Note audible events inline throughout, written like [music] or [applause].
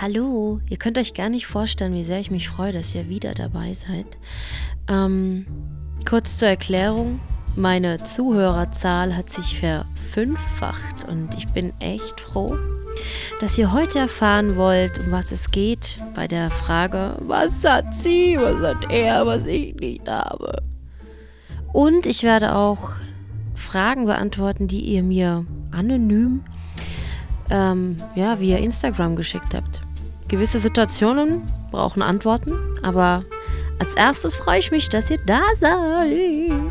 Hallo, ihr könnt euch gar nicht vorstellen, wie sehr ich mich freue, dass ihr wieder dabei seid. Ähm, kurz zur Erklärung, meine Zuhörerzahl hat sich verfünffacht und ich bin echt froh, dass ihr heute erfahren wollt, um was es geht bei der Frage, was hat sie, was hat er, was ich nicht habe. Und ich werde auch Fragen beantworten, die ihr mir anonym ähm, ja, via Instagram geschickt habt. Gewisse Situationen brauchen Antworten, aber als erstes freue ich mich, dass ihr da seid.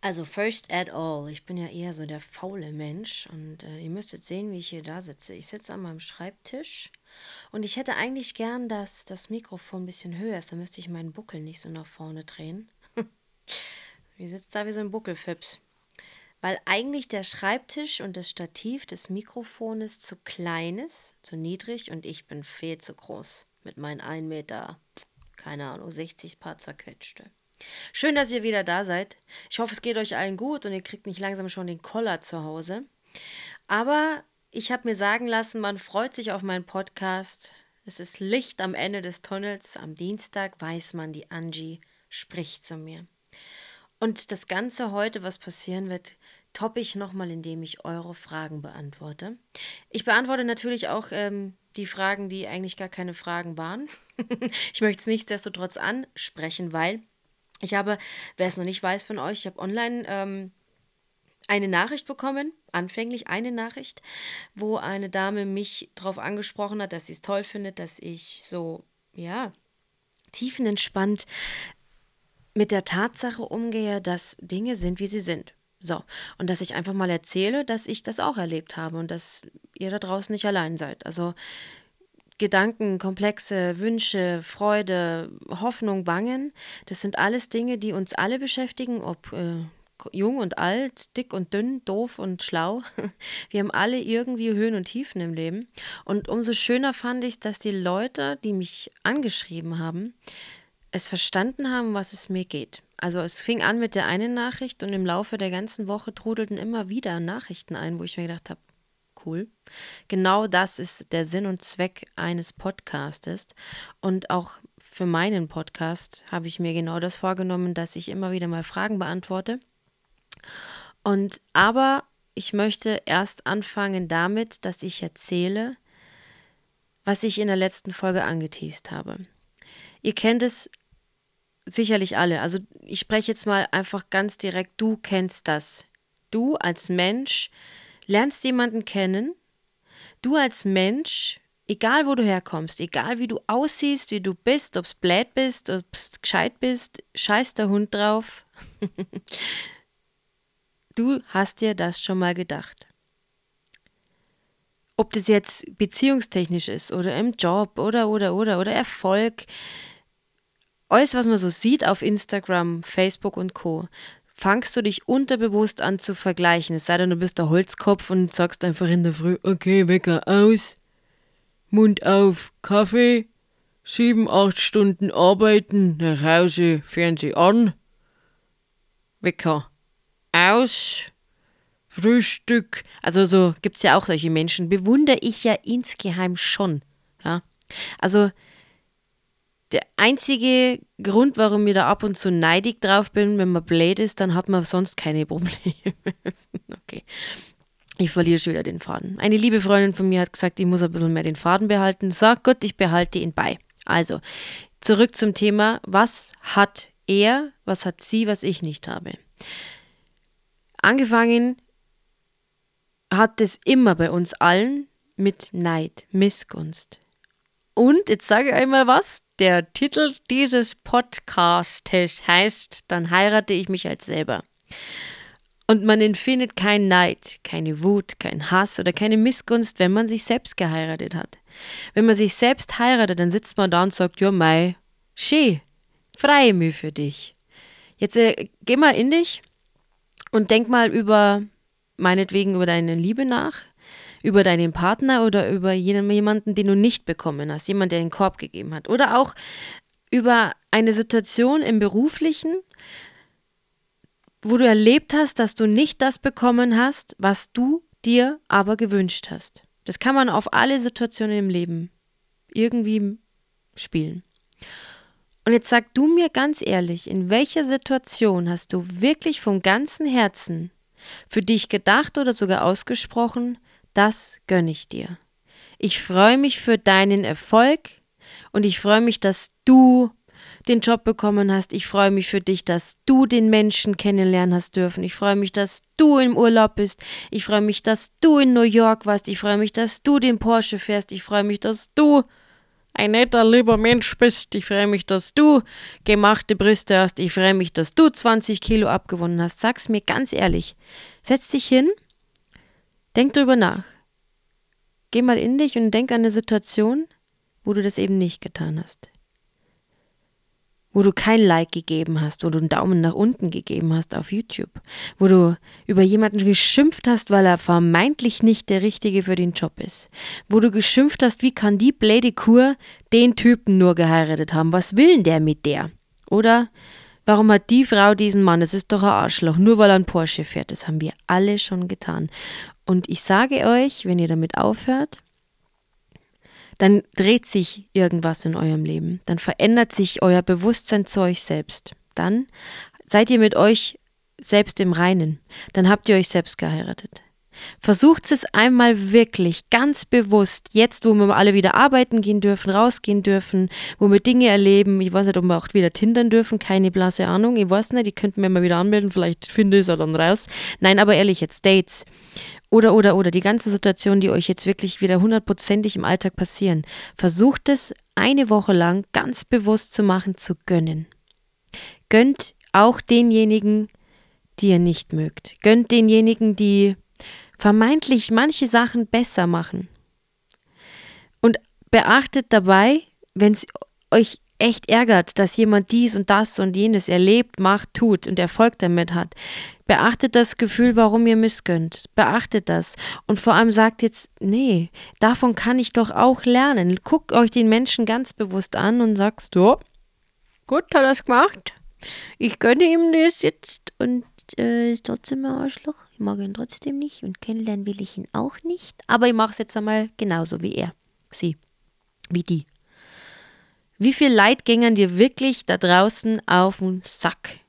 Also first at all, ich bin ja eher so der faule Mensch und äh, ihr müsstet sehen, wie ich hier da sitze. Ich sitze an meinem Schreibtisch und ich hätte eigentlich gern, dass das Mikrofon ein bisschen höher ist, dann müsste ich meinen Buckel nicht so nach vorne drehen. [laughs] wie sitzt da wie so ein Buckelfips? Weil eigentlich der Schreibtisch und das Stativ des Mikrofones zu klein ist, zu niedrig und ich bin viel zu groß mit meinen 1 Meter, keine Ahnung, 60 Paar zerquetschte. Schön, dass ihr wieder da seid. Ich hoffe, es geht euch allen gut und ihr kriegt nicht langsam schon den Koller zu Hause. Aber ich habe mir sagen lassen, man freut sich auf meinen Podcast. Es ist Licht am Ende des Tunnels. Am Dienstag weiß man, die Angie spricht zu mir. Und das Ganze heute, was passieren wird, toppe ich nochmal, indem ich eure Fragen beantworte. Ich beantworte natürlich auch ähm, die Fragen, die eigentlich gar keine Fragen waren. [laughs] ich möchte es nichtsdestotrotz ansprechen, weil ich habe, wer es noch nicht weiß von euch, ich habe online ähm, eine Nachricht bekommen, anfänglich eine Nachricht, wo eine Dame mich darauf angesprochen hat, dass sie es toll findet, dass ich so, ja, tiefenentspannt mit der Tatsache umgehe, dass Dinge sind, wie sie sind. So, und dass ich einfach mal erzähle, dass ich das auch erlebt habe und dass ihr da draußen nicht allein seid. Also Gedanken, Komplexe, Wünsche, Freude, Hoffnung, Bangen, das sind alles Dinge, die uns alle beschäftigen, ob äh, jung und alt, dick und dünn, doof und schlau. [laughs] Wir haben alle irgendwie Höhen und Tiefen im Leben. Und umso schöner fand ich, dass die Leute, die mich angeschrieben haben, es verstanden haben, was es mir geht. Also es fing an mit der einen Nachricht und im Laufe der ganzen Woche trudelten immer wieder Nachrichten ein, wo ich mir gedacht habe, cool. Genau das ist der Sinn und Zweck eines Podcastes. Und auch für meinen Podcast habe ich mir genau das vorgenommen, dass ich immer wieder mal Fragen beantworte. Und aber ich möchte erst anfangen damit, dass ich erzähle, was ich in der letzten Folge angeteased habe. Ihr kennt es sicherlich alle. Also ich spreche jetzt mal einfach ganz direkt, du kennst das. Du als Mensch lernst jemanden kennen. Du als Mensch, egal wo du herkommst, egal wie du aussiehst, wie du bist, ob es blöd bist, ob es gescheit bist, scheiß der Hund drauf. [laughs] du hast dir das schon mal gedacht. Ob das jetzt beziehungstechnisch ist oder im Job oder oder oder oder Erfolg, alles, was man so sieht auf Instagram, Facebook und Co., fangst du dich unterbewusst an zu vergleichen. Es sei denn, du bist der Holzkopf und sagst einfach in der Früh, okay, Wecker aus, Mund auf, Kaffee, sieben, acht Stunden arbeiten, nach Hause, Fernseh an, Wecker aus, Frühstück. Also so gibt es ja auch solche Menschen, bewundere ich ja insgeheim schon. Ja? Also der einzige Grund, warum ich da ab und zu neidig drauf bin, wenn man blöd ist, dann hat man sonst keine Probleme. [laughs] okay. Ich verliere schon wieder den Faden. Eine liebe Freundin von mir hat gesagt, ich muss ein bisschen mehr den Faden behalten. Sag gut, ich behalte ihn bei. Also, zurück zum Thema, was hat er, was hat sie, was ich nicht habe. Angefangen hat es immer bei uns allen mit Neid, Missgunst. Und jetzt sage ich einmal was, der Titel dieses Podcastes heißt Dann heirate ich mich als selber. Und man empfindet keinen Neid, keine Wut, keinen Hass oder keine Missgunst, wenn man sich selbst geheiratet hat. Wenn man sich selbst heiratet, dann sitzt man da und sagt, ja, mei, schön, freue mich für dich. Jetzt äh, geh mal in dich und denk mal über, meinetwegen über deine Liebe nach über deinen Partner oder über jemanden, den du nicht bekommen hast, jemand, der den Korb gegeben hat. Oder auch über eine Situation im beruflichen, wo du erlebt hast, dass du nicht das bekommen hast, was du dir aber gewünscht hast. Das kann man auf alle Situationen im Leben irgendwie spielen. Und jetzt sag du mir ganz ehrlich, in welcher Situation hast du wirklich vom ganzen Herzen für dich gedacht oder sogar ausgesprochen, das gönne ich dir. Ich freue mich für deinen Erfolg und ich freue mich, dass du den Job bekommen hast. Ich freue mich für dich, dass du den Menschen kennenlernen hast dürfen. Ich freue mich, dass du im Urlaub bist. Ich freue mich, dass du in New York warst. Ich freue mich, dass du den Porsche fährst. Ich freue mich, dass du ein netter, lieber Mensch bist. Ich freue mich, dass du gemachte Brüste hast. Ich freue mich, dass du 20 Kilo abgewonnen hast. Sag's mir ganz ehrlich. Setz dich hin, denk drüber nach. Geh mal in dich und denk an eine Situation, wo du das eben nicht getan hast. Wo du kein Like gegeben hast, wo du einen Daumen nach unten gegeben hast auf YouTube, wo du über jemanden geschimpft hast, weil er vermeintlich nicht der Richtige für den Job ist, wo du geschimpft hast, wie kann die Blade Kur den Typen nur geheiratet haben, was will denn der mit der? Oder warum hat die Frau diesen Mann, das ist doch ein Arschloch, nur weil er ein Porsche fährt, das haben wir alle schon getan. Und ich sage euch, wenn ihr damit aufhört, dann dreht sich irgendwas in eurem Leben. Dann verändert sich euer Bewusstsein zu euch selbst. Dann seid ihr mit euch selbst im Reinen. Dann habt ihr euch selbst geheiratet. Versucht es einmal wirklich ganz bewusst, jetzt wo wir alle wieder arbeiten gehen dürfen, rausgehen dürfen, wo wir Dinge erleben. Ich weiß nicht, ob wir auch wieder tindern dürfen, keine blasse Ahnung. Ich weiß nicht, die könnten wir mal wieder anmelden, vielleicht finde ich es ja dann raus. Nein, aber ehrlich, jetzt Dates. Oder, oder, oder, die ganze Situation, die euch jetzt wirklich wieder hundertprozentig im Alltag passieren. Versucht es eine Woche lang ganz bewusst zu machen, zu gönnen. Gönnt auch denjenigen, die ihr nicht mögt. Gönnt denjenigen, die vermeintlich manche Sachen besser machen. Und beachtet dabei, wenn es euch echt ärgert, dass jemand dies und das und jenes erlebt, macht, tut und Erfolg damit hat. Beachtet das Gefühl, warum ihr missgönnt. Beachtet das. Und vor allem sagt jetzt, nee, davon kann ich doch auch lernen. Guckt euch den Menschen ganz bewusst an und sagst, so, gut, hat er es gemacht. Ich gönne ihm das jetzt und äh, ist trotzdem ein Arschloch. Ich mag ihn trotzdem nicht und kennenlernen will ich ihn auch nicht. Aber ich mache es jetzt einmal genauso wie er. Sie. Wie die. Wie viel Leid gängern dir wirklich da draußen auf den Sack?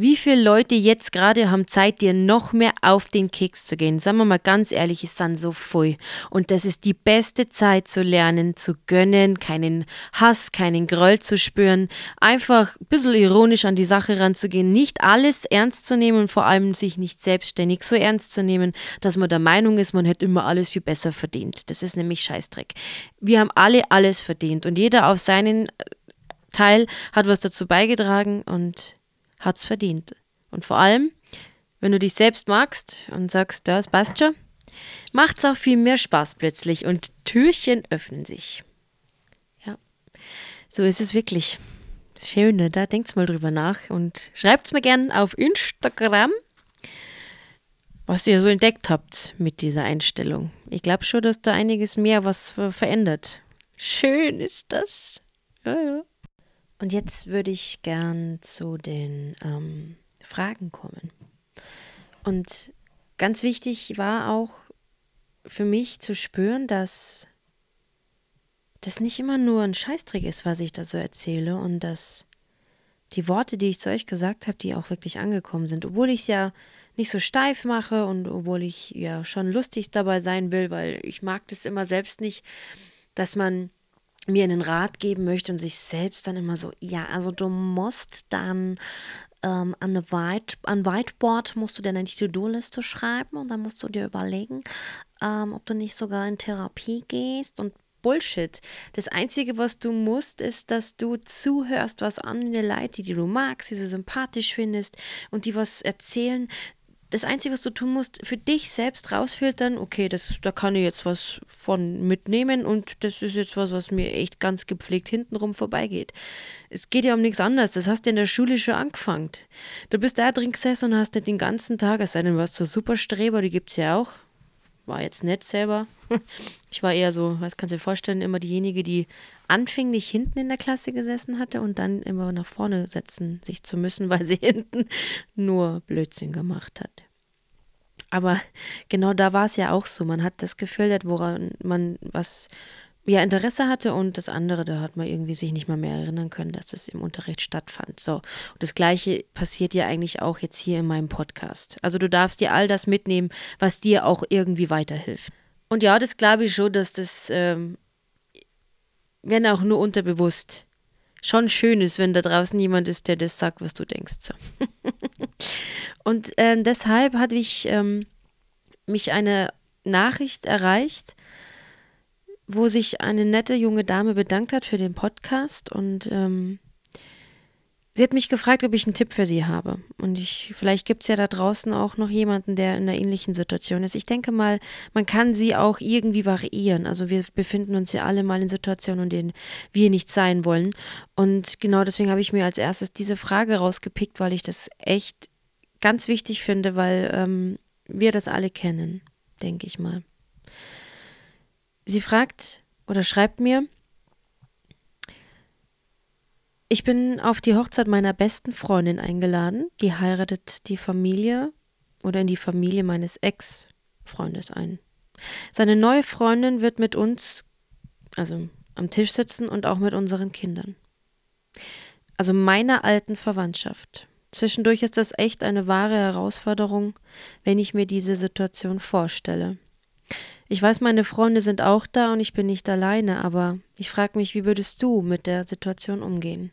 Wie viele Leute jetzt gerade haben Zeit, dir noch mehr auf den Keks zu gehen? Sagen wir mal ganz ehrlich, es sind so voll. Und das ist die beste Zeit zu lernen, zu gönnen, keinen Hass, keinen Groll zu spüren, einfach ein bisschen ironisch an die Sache ranzugehen, nicht alles ernst zu nehmen und vor allem sich nicht selbstständig so ernst zu nehmen, dass man der Meinung ist, man hätte immer alles viel besser verdient. Das ist nämlich Scheißdreck. Wir haben alle alles verdient und jeder auf seinen Teil hat was dazu beigetragen und hat es verdient. Und vor allem, wenn du dich selbst magst und sagst, das passt schon, macht es auch viel mehr Spaß plötzlich und Türchen öffnen sich. Ja, so ist es wirklich. Schön, ne? da denkt mal drüber nach und schreibt es mir gerne auf Instagram, was ihr so entdeckt habt mit dieser Einstellung. Ich glaube schon, dass da einiges mehr was verändert. Schön ist das. Ja, ja. Und jetzt würde ich gern zu den ähm, Fragen kommen. Und ganz wichtig war auch für mich zu spüren, dass das nicht immer nur ein Scheißtrick ist, was ich da so erzähle und dass die Worte, die ich zu euch gesagt habe, die auch wirklich angekommen sind, obwohl ich es ja nicht so steif mache und obwohl ich ja schon lustig dabei sein will, weil ich mag das immer selbst nicht, dass man mir einen Rat geben möchte und sich selbst dann immer so, ja, also du musst dann ähm, an, eine White, an Whiteboard musst du dann die To-Do-Liste schreiben und dann musst du dir überlegen, ähm, ob du nicht sogar in Therapie gehst und Bullshit. Das Einzige, was du musst, ist, dass du zuhörst, was andere Leute, die du magst, die du sympathisch findest und die was erzählen, das Einzige, was du tun musst, für dich selbst rausfiltern, okay, das, da kann ich jetzt was von mitnehmen und das ist jetzt was, was mir echt ganz gepflegt hintenrum vorbeigeht. Es geht ja um nichts anderes. Das hast du in der Schule schon angefangen. Du bist da drin gesessen und hast nicht den ganzen Tag, es sei denn, warst so Superstreber, die gibt es ja auch. War jetzt nicht selber. [laughs] Ich war eher so, was kannst du dir vorstellen, immer diejenige, die anfänglich hinten in der Klasse gesessen hatte und dann immer nach vorne setzen sich zu müssen, [laughs] weil sie hinten nur Blödsinn gemacht hat. Aber genau da war es ja auch so. Man hat das gefiltert, woran man was ja Interesse hatte und das andere, da hat man irgendwie sich nicht mal mehr erinnern können, dass das im Unterricht stattfand. So. Und das gleiche passiert ja eigentlich auch jetzt hier in meinem Podcast. Also du darfst dir all das mitnehmen, was dir auch irgendwie weiterhilft. Und ja, das glaube ich schon, dass das, ähm, wenn auch nur unterbewusst, schon schön ist, wenn da draußen jemand ist, der das sagt, was du denkst. So. [laughs] und ähm, deshalb hatte ich ähm, mich eine Nachricht erreicht, wo sich eine nette junge Dame bedankt hat für den Podcast und ähm, sie hat mich gefragt, ob ich einen Tipp für sie habe. Und ich, vielleicht gibt es ja da draußen auch noch jemanden, der in einer ähnlichen Situation ist. Ich denke mal, man kann sie auch irgendwie variieren. Also wir befinden uns ja alle mal in Situationen, in denen wir nicht sein wollen. Und genau deswegen habe ich mir als erstes diese Frage rausgepickt, weil ich das echt ganz wichtig finde, weil ähm, wir das alle kennen, denke ich mal. Sie fragt oder schreibt mir, ich bin auf die Hochzeit meiner besten Freundin eingeladen. Die heiratet die Familie oder in die Familie meines Ex-Freundes ein. Seine neue Freundin wird mit uns, also am Tisch sitzen und auch mit unseren Kindern. Also meiner alten Verwandtschaft. Zwischendurch ist das echt eine wahre Herausforderung, wenn ich mir diese Situation vorstelle. Ich weiß, meine Freunde sind auch da und ich bin nicht alleine, aber ich frage mich, wie würdest du mit der Situation umgehen?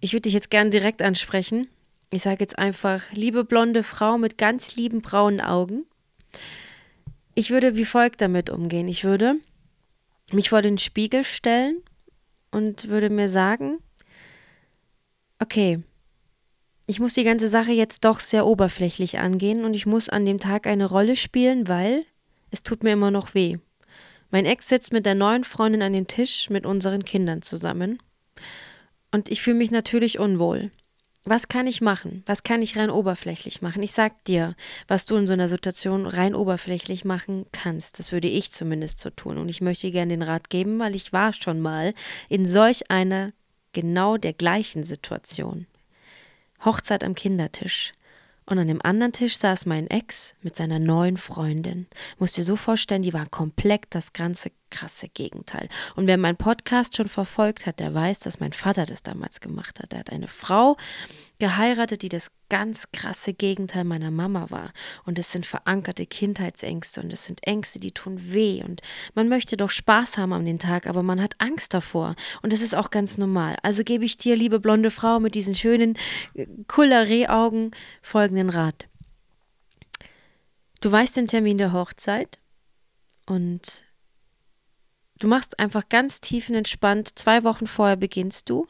Ich würde dich jetzt gern direkt ansprechen. Ich sage jetzt einfach, liebe blonde Frau mit ganz lieben braunen Augen. Ich würde wie folgt damit umgehen. Ich würde mich vor den Spiegel stellen und würde mir sagen, okay, ich muss die ganze Sache jetzt doch sehr oberflächlich angehen und ich muss an dem Tag eine Rolle spielen, weil es tut mir immer noch weh. Mein Ex sitzt mit der neuen Freundin an dem Tisch mit unseren Kindern zusammen. Und ich fühle mich natürlich unwohl. Was kann ich machen? Was kann ich rein oberflächlich machen? Ich sag dir, was du in so einer Situation rein oberflächlich machen kannst. Das würde ich zumindest so tun. Und ich möchte gerne den Rat geben, weil ich war schon mal in solch einer genau der gleichen Situation. Hochzeit am Kindertisch. Und an dem anderen Tisch saß mein Ex mit seiner neuen Freundin. Musst dir so vorstellen, die war komplett das ganze krasse Gegenteil. Und wer meinen Podcast schon verfolgt hat, der weiß, dass mein Vater das damals gemacht hat. Er hat eine Frau geheiratet, die das ganz krasse Gegenteil meiner Mama war. Und es sind verankerte Kindheitsängste und es sind Ängste, die tun weh. Und man möchte doch Spaß haben an den Tag, aber man hat Angst davor. Und das ist auch ganz normal. Also gebe ich dir, liebe blonde Frau mit diesen schönen Kulleré-Augen, folgenden Rat. Du weißt den Termin der Hochzeit und Du machst einfach ganz tiefenentspannt, zwei Wochen vorher beginnst du,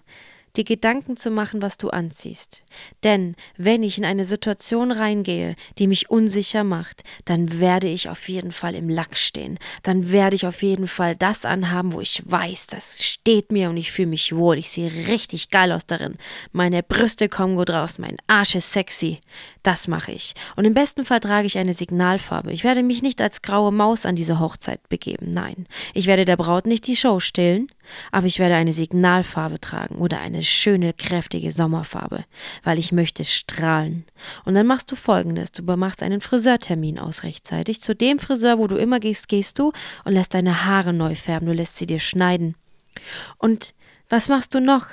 dir Gedanken zu machen, was du anziehst. Denn wenn ich in eine Situation reingehe, die mich unsicher macht, dann werde ich auf jeden Fall im Lack stehen. Dann werde ich auf jeden Fall das anhaben, wo ich weiß, das steht mir und ich fühle mich wohl. Ich sehe richtig geil aus darin. Meine Brüste kommen gut raus, mein Arsch ist sexy. Das mache ich. Und im besten Fall trage ich eine Signalfarbe. Ich werde mich nicht als graue Maus an diese Hochzeit begeben. Nein. Ich werde der Braut nicht die Show stillen, aber ich werde eine Signalfarbe tragen oder eine schöne, kräftige Sommerfarbe, weil ich möchte strahlen. Und dann machst du folgendes: Du machst einen Friseurtermin aus rechtzeitig. Zu dem Friseur, wo du immer gehst, gehst du und lässt deine Haare neu färben. Du lässt sie dir schneiden. Und was machst du noch?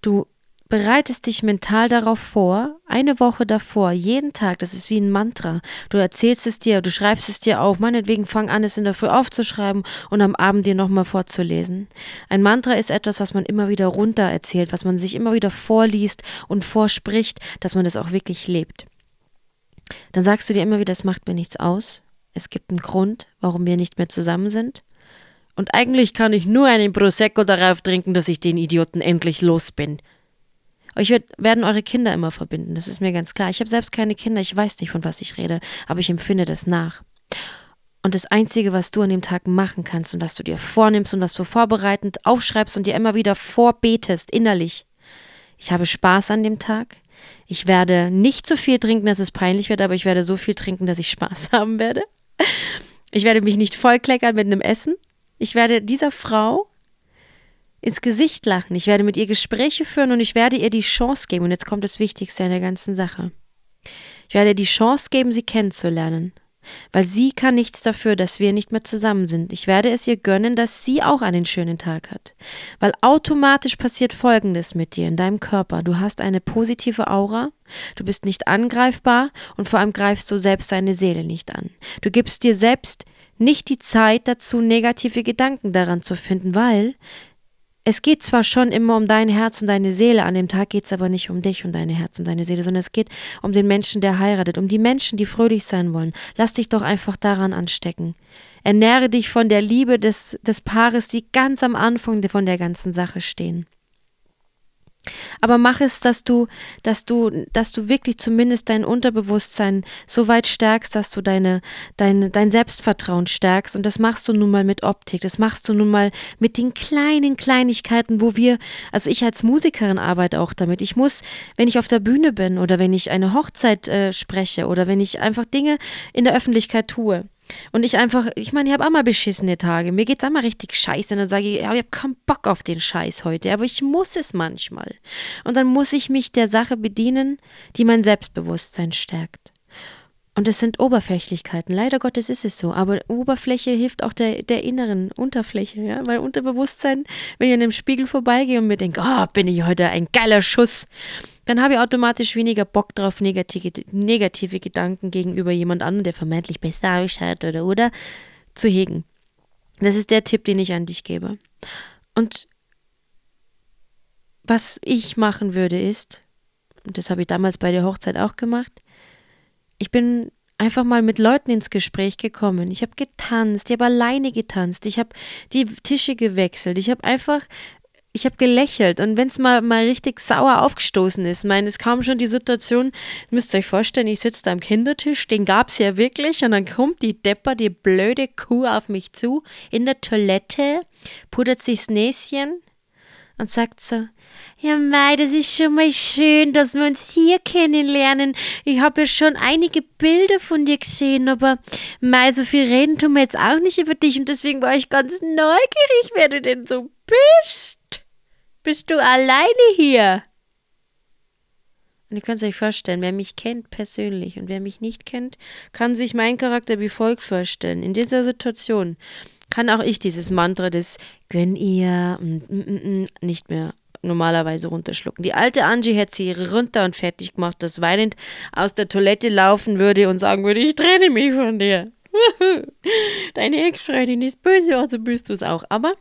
Du bereitest dich mental darauf vor, eine Woche davor, jeden Tag, das ist wie ein Mantra. Du erzählst es dir, du schreibst es dir auf, meinetwegen fang an, es in der Früh aufzuschreiben und am Abend dir nochmal vorzulesen. Ein Mantra ist etwas, was man immer wieder runter erzählt, was man sich immer wieder vorliest und vorspricht, dass man es auch wirklich lebt. Dann sagst du dir immer wieder, es macht mir nichts aus. Es gibt einen Grund, warum wir nicht mehr zusammen sind. Und eigentlich kann ich nur einen Prosecco darauf trinken, dass ich den Idioten endlich los bin. Euch wird, werden eure Kinder immer verbinden, das ist mir ganz klar. Ich habe selbst keine Kinder, ich weiß nicht, von was ich rede, aber ich empfinde das nach. Und das Einzige, was du an dem Tag machen kannst und was du dir vornimmst und was du vorbereitend aufschreibst und dir immer wieder vorbetest, innerlich. Ich habe Spaß an dem Tag. Ich werde nicht so viel trinken, dass es peinlich wird, aber ich werde so viel trinken, dass ich Spaß [laughs] haben werde. Ich werde mich nicht vollkleckern mit einem Essen. Ich werde dieser Frau ins Gesicht lachen. Ich werde mit ihr Gespräche führen und ich werde ihr die Chance geben. Und jetzt kommt das Wichtigste in der ganzen Sache. Ich werde ihr die Chance geben, sie kennenzulernen. Weil sie kann nichts dafür, dass wir nicht mehr zusammen sind. Ich werde es ihr gönnen, dass sie auch einen schönen Tag hat. Weil automatisch passiert Folgendes mit dir in deinem Körper. Du hast eine positive Aura, du bist nicht angreifbar und vor allem greifst du selbst deine Seele nicht an. Du gibst dir selbst nicht die Zeit dazu, negative Gedanken daran zu finden, weil es geht zwar schon immer um dein Herz und deine Seele, an dem Tag geht es aber nicht um dich und dein Herz und deine Seele, sondern es geht um den Menschen, der heiratet, um die Menschen, die fröhlich sein wollen. Lass dich doch einfach daran anstecken. Ernähre dich von der Liebe des, des Paares, die ganz am Anfang von der ganzen Sache stehen. Aber mach es, dass du, dass du, dass du wirklich zumindest dein Unterbewusstsein so weit stärkst, dass du deine, dein, dein Selbstvertrauen stärkst. Und das machst du nun mal mit Optik. Das machst du nun mal mit den kleinen Kleinigkeiten, wo wir, also ich als Musikerin arbeite auch damit. Ich muss, wenn ich auf der Bühne bin oder wenn ich eine Hochzeit äh, spreche oder wenn ich einfach Dinge in der Öffentlichkeit tue, und ich einfach, ich meine, ich habe auch mal beschissene Tage. Mir geht es auch mal richtig scheiße. Und dann sage ich, ja, ich habe keinen Bock auf den Scheiß heute. Aber ich muss es manchmal. Und dann muss ich mich der Sache bedienen, die mein Selbstbewusstsein stärkt. Und es sind Oberflächlichkeiten. Leider Gottes ist es so. Aber Oberfläche hilft auch der, der inneren Unterfläche. Ja? Weil Unterbewusstsein, wenn ich an dem Spiegel vorbeigehe und mir denke, oh, bin ich heute ein geiler Schuss dann habe ich automatisch weniger Bock drauf, negative, negative Gedanken gegenüber jemand anderem, der vermeintlich besser ausschaut oder oder zu hegen. Das ist der Tipp, den ich an dich gebe. Und was ich machen würde ist, und das habe ich damals bei der Hochzeit auch gemacht, ich bin einfach mal mit Leuten ins Gespräch gekommen. Ich habe getanzt, ich habe alleine getanzt, ich habe die Tische gewechselt, ich habe einfach ich habe gelächelt und wenn es mal, mal richtig sauer aufgestoßen ist, meine, es kam schon die Situation, müsst ihr euch vorstellen, ich sitze da am Kindertisch, den gab es ja wirklich und dann kommt die Depper, die blöde Kuh auf mich zu, in der Toilette, pudert sich das Näschen und sagt so, ja, Mai, das ist schon mal schön, dass wir uns hier kennenlernen. Ich habe ja schon einige Bilder von dir gesehen, aber Mai, so viel reden tun wir jetzt auch nicht über dich und deswegen war ich ganz neugierig, wer du denn so bist. Bist du alleine hier? Und ihr könnt euch vorstellen, wer mich kennt persönlich und wer mich nicht kennt, kann sich mein Charakter wie folgt vorstellen. In dieser Situation kann auch ich dieses Mantra des Gönn ihr nicht mehr normalerweise runterschlucken. Die alte Angie hätte sie runter und fertig gemacht, dass weinend aus der Toilette laufen würde und sagen würde, ich trenne mich von dir. [laughs] Deine Ex-Freundin ist böse, also bist du es auch. Aber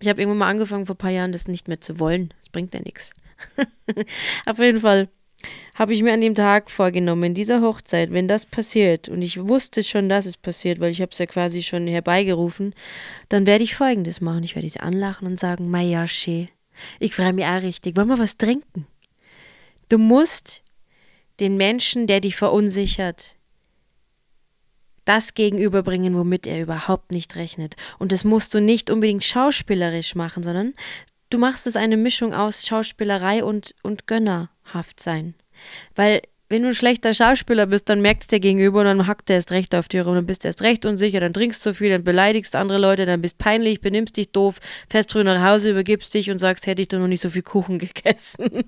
ich habe irgendwann mal angefangen vor ein paar Jahren, das nicht mehr zu wollen. Das bringt ja nichts. [laughs] Auf jeden Fall habe ich mir an dem Tag vorgenommen, in dieser Hochzeit, wenn das passiert, und ich wusste schon, dass es passiert, weil ich habe es ja quasi schon herbeigerufen, dann werde ich Folgendes machen. Ich werde sie anlachen und sagen, Mayasche, ich freue mich auch richtig. Wollen wir was trinken? Du musst den Menschen, der dich verunsichert, das gegenüberbringen, womit er überhaupt nicht rechnet. Und das musst du nicht unbedingt schauspielerisch machen, sondern du machst es eine Mischung aus Schauspielerei und, und Gönnerhaft sein. Weil wenn du ein schlechter Schauspieler bist, dann merkt es der Gegenüber und dann hackt er erst recht auf dir rum, dann bist du erst recht unsicher, dann trinkst du viel, dann beleidigst andere Leute, dann bist peinlich, benimmst dich doof, fährst früh nach Hause, übergibst dich und sagst, hätte ich doch noch nicht so viel Kuchen [laughs] gegessen.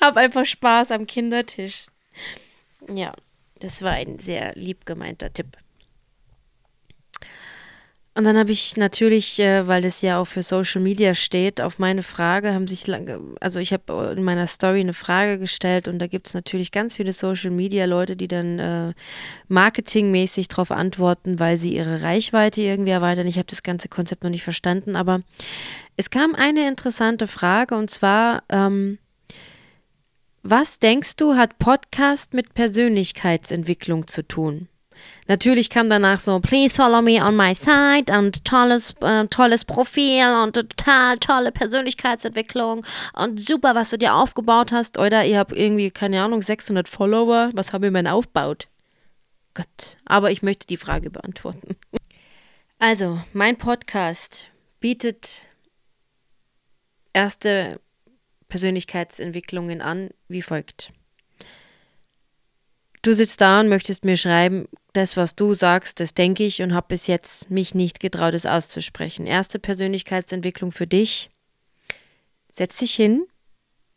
Hab einfach Spaß am Kindertisch. Ja, das war ein sehr lieb gemeinter Tipp. Und dann habe ich natürlich, äh, weil es ja auch für Social Media steht, auf meine Frage haben sich lange, also ich habe in meiner Story eine Frage gestellt und da gibt es natürlich ganz viele Social Media Leute, die dann äh, marketingmäßig darauf antworten, weil sie ihre Reichweite irgendwie erweitern. Ich habe das ganze Konzept noch nicht verstanden, aber es kam eine interessante Frage und zwar, ähm, was denkst du, hat Podcast mit Persönlichkeitsentwicklung zu tun? Natürlich kam danach so, please follow me on my site und tolles, äh, tolles Profil und total tolle Persönlichkeitsentwicklung und super, was du dir aufgebaut hast. Oder ihr habt irgendwie, keine Ahnung, 600 Follower. Was habe ich denn aufgebaut? Gott, aber ich möchte die Frage beantworten. [laughs] Also, mein Podcast bietet erste Persönlichkeitsentwicklungen an, wie folgt. Du sitzt da und möchtest mir schreiben, das, was du sagst, das denke ich und habe bis jetzt mich nicht getraut, es auszusprechen. Erste Persönlichkeitsentwicklung für dich. Setz dich hin,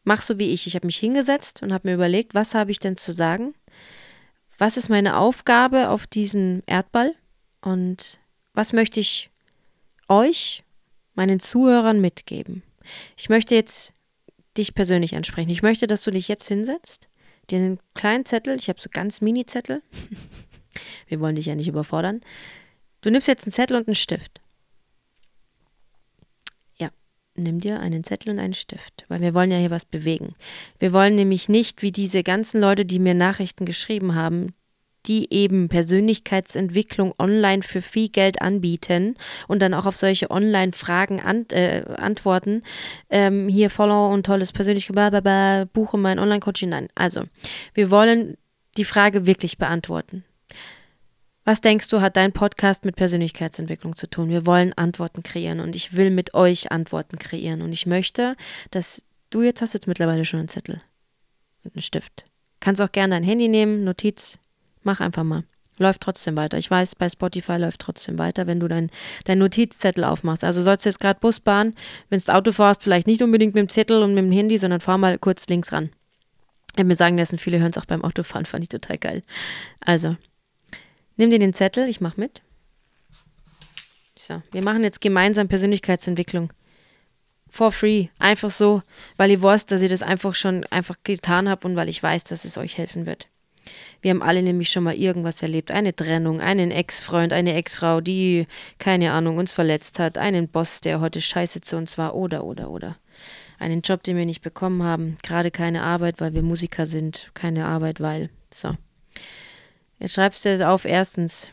mach so wie ich. Ich habe mich hingesetzt und habe mir überlegt, was habe ich denn zu sagen? was ist meine Aufgabe auf diesem Erdball und was möchte ich euch, meinen Zuhörern mitgeben. Ich möchte jetzt dich persönlich ansprechen. Ich möchte, dass du dich jetzt hinsetzt, dir einen kleinen Zettel, ich habe so ganz Mini-Zettel, [laughs] wir wollen dich ja nicht überfordern. Du nimmst jetzt einen Zettel und einen Stift. Ja, nimm dir einen Zettel und einen Stift, weil wir wollen ja hier was bewegen. Wir wollen nämlich nicht, wie diese ganzen Leute, die mir Nachrichten geschrieben haben, die eben Persönlichkeitsentwicklung online für viel Geld anbieten und dann auch auf solche Online-Fragen an, äh, antworten. Ähm, hier Follow und tolles persönliches, buche mein Online-Coaching. Nein, also wir wollen die Frage wirklich beantworten. Was denkst du, hat dein Podcast mit Persönlichkeitsentwicklung zu tun? Wir wollen Antworten kreieren und ich will mit euch Antworten kreieren und ich möchte, dass du jetzt hast jetzt mittlerweile schon einen Zettel und einen Stift. Kannst auch gerne dein Handy nehmen, Notiz, Mach einfach mal. Läuft trotzdem weiter. Ich weiß, bei Spotify läuft trotzdem weiter, wenn du deinen dein Notizzettel aufmachst. Also sollst du jetzt gerade Busbahn, wenn du Auto fährst, vielleicht nicht unbedingt mit dem Zettel und mit dem Handy, sondern fahr mal kurz links ran. Ich mir sagen lassen, viele hören es auch beim Autofahren, fand ich total geil. Also, nimm dir den Zettel, ich mach mit. So, wir machen jetzt gemeinsam Persönlichkeitsentwicklung. For free. Einfach so, weil ihr wisst, dass ich das einfach schon einfach getan habe und weil ich weiß, dass es euch helfen wird. Wir haben alle nämlich schon mal irgendwas erlebt. Eine Trennung, einen Ex-Freund, eine Ex-Frau, die, keine Ahnung, uns verletzt hat, einen Boss, der heute scheiße zu uns war, oder, oder, oder. Einen Job, den wir nicht bekommen haben. Gerade keine Arbeit, weil wir Musiker sind. Keine Arbeit, weil. So. Jetzt schreibst du auf erstens,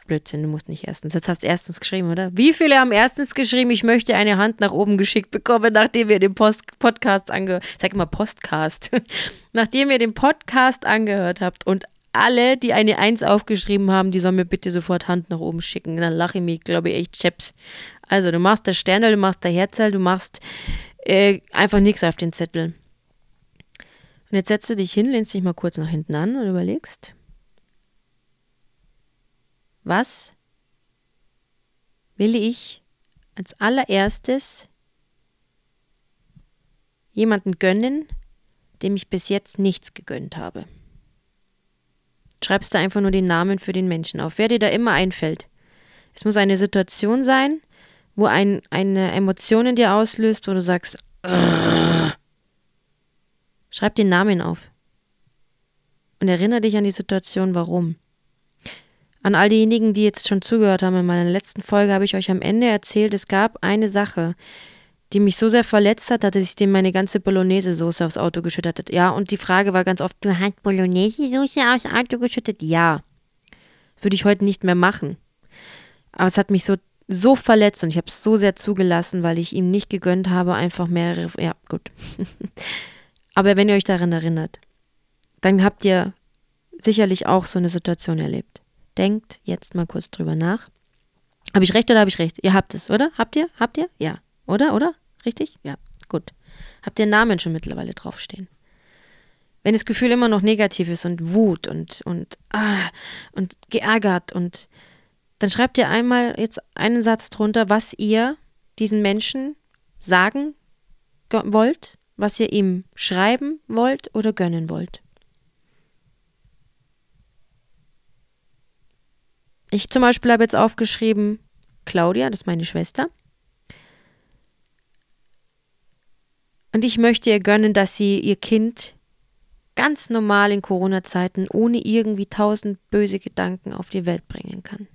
Blödsinn, du musst nicht erstens. Jetzt hast du erstens geschrieben, oder? Wie viele haben erstens geschrieben, ich möchte eine Hand nach oben geschickt bekommen, nachdem wir den Post Podcast angehört sag immer Postcast. [laughs] nachdem ihr den Podcast angehört habt und alle, die eine Eins aufgeschrieben haben, die sollen mir bitte sofort Hand nach oben schicken. Dann lache ich mich, glaube ich, echt Chaps. Also, du machst das Sternel, du machst der Herzl, du machst äh, einfach nichts auf den Zettel. Und jetzt setzt du dich hin, lehnst dich mal kurz nach hinten an und überlegst, was will ich als allererstes jemanden gönnen, dem ich bis jetzt nichts gegönnt habe? Schreibst du einfach nur den Namen für den Menschen auf, wer dir da immer einfällt. Es muss eine Situation sein, wo ein, eine Emotion in dir auslöst, wo du sagst, schreib den Namen auf. Und erinnere dich an die Situation, warum. An all diejenigen, die jetzt schon zugehört haben, in meiner letzten Folge habe ich euch am Ende erzählt, es gab eine Sache, die mich so sehr verletzt hat, dass ich dem meine ganze Bolognese-Soße aufs Auto geschüttet hat. Ja, und die Frage war ganz oft, du hast Bolognese-Soße aufs Auto geschüttet? Ja. Das würde ich heute nicht mehr machen. Aber es hat mich so, so verletzt und ich habe es so sehr zugelassen, weil ich ihm nicht gegönnt habe, einfach mehrere, ja, gut. [laughs] Aber wenn ihr euch daran erinnert, dann habt ihr sicherlich auch so eine Situation erlebt. Denkt jetzt mal kurz drüber nach. Habe ich recht oder habe ich recht? Ihr habt es, oder? Habt ihr? Habt ihr? Ja. Oder? Oder? Richtig? Ja. Gut. Habt ihr Namen schon mittlerweile draufstehen? Wenn das Gefühl immer noch negativ ist und Wut und, und, ah, und geärgert und dann schreibt ihr einmal jetzt einen Satz drunter, was ihr diesen Menschen sagen wollt, was ihr ihm schreiben wollt oder gönnen wollt. Ich zum Beispiel habe jetzt aufgeschrieben, Claudia, das ist meine Schwester. Und ich möchte ihr gönnen, dass sie ihr Kind ganz normal in Corona-Zeiten ohne irgendwie tausend böse Gedanken auf die Welt bringen kann.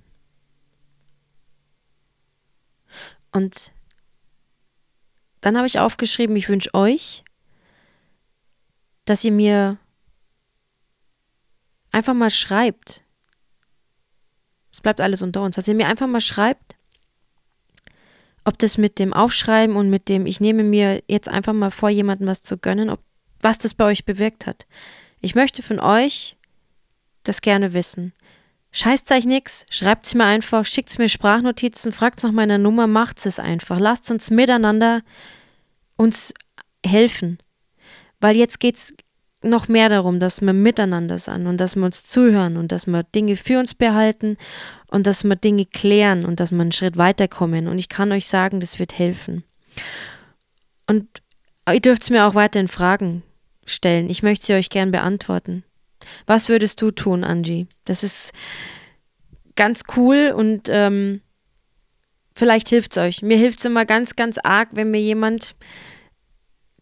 Und dann habe ich aufgeschrieben, ich wünsche euch, dass ihr mir einfach mal schreibt, es bleibt alles unter uns. Dass ihr mir einfach mal schreibt, ob das mit dem Aufschreiben und mit dem, ich nehme mir jetzt einfach mal vor, jemandem was zu gönnen, ob, was das bei euch bewirkt hat. Ich möchte von euch das gerne wissen. Scheißt euch nix, schreibt es mir einfach, schickt mir Sprachnotizen, fragt nach meiner Nummer, macht es einfach. Lasst uns miteinander uns helfen. Weil jetzt geht es noch mehr darum, dass wir miteinander sind und dass wir uns zuhören und dass wir Dinge für uns behalten und dass wir Dinge klären und dass wir einen Schritt weiterkommen. Und ich kann euch sagen, das wird helfen. Und ihr dürft mir auch weiterhin Fragen stellen. Ich möchte sie euch gern beantworten. Was würdest du tun, Angie? Das ist ganz cool und ähm, vielleicht hilft es euch. Mir hilft es immer ganz, ganz arg, wenn mir jemand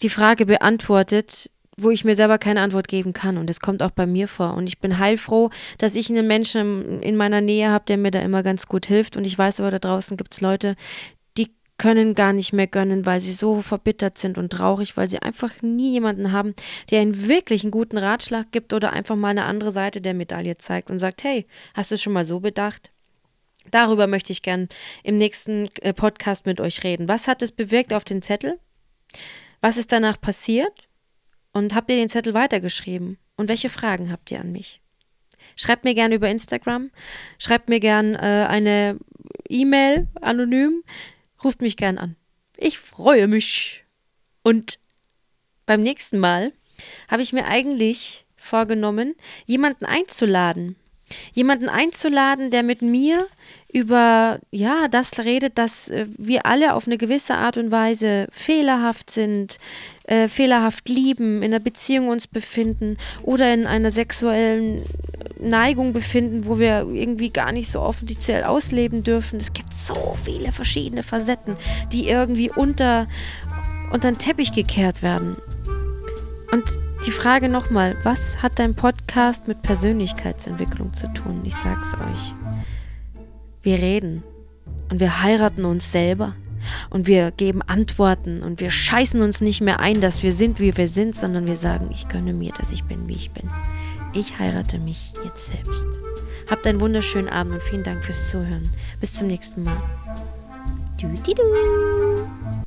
die Frage beantwortet, wo ich mir selber keine Antwort geben kann. Und das kommt auch bei mir vor. Und ich bin heilfroh, dass ich einen Menschen in meiner Nähe habe, der mir da immer ganz gut hilft. Und ich weiß aber, da draußen gibt es Leute, die können gar nicht mehr gönnen, weil sie so verbittert sind und traurig, weil sie einfach nie jemanden haben, der ihnen wirklich einen guten Ratschlag gibt oder einfach mal eine andere Seite der Medaille zeigt und sagt, hey, hast du schon mal so bedacht? Darüber möchte ich gern im nächsten äh, Podcast mit euch reden. Was hat es bewirkt auf den Zettel? Was ist danach passiert? Und habt ihr den Zettel weitergeschrieben? Und welche Fragen habt ihr an mich? Schreibt mir gerne über Instagram, schreibt mir gerne äh, eine E-Mail anonym, ruft mich gern an. Ich freue mich. Und beim nächsten Mal habe ich mir eigentlich vorgenommen, jemanden einzuladen. Jemanden einzuladen, der mit mir über ja das redet, dass äh, wir alle auf eine gewisse Art und Weise fehlerhaft sind, äh, fehlerhaft lieben, in einer Beziehung uns befinden oder in einer sexuellen Neigung befinden, wo wir irgendwie gar nicht so offiziell ausleben dürfen. Es gibt so viele verschiedene Facetten, die irgendwie unter, unter den Teppich gekehrt werden. Und die Frage nochmal, was hat dein Podcast mit Persönlichkeitsentwicklung zu tun? Ich sag's euch. Wir reden und wir heiraten uns selber und wir geben Antworten und wir scheißen uns nicht mehr ein, dass wir sind, wie wir sind, sondern wir sagen, ich gönne mir, dass ich bin, wie ich bin. Ich heirate mich jetzt selbst. Habt einen wunderschönen Abend und vielen Dank fürs Zuhören. Bis zum nächsten Mal. Du, du, du.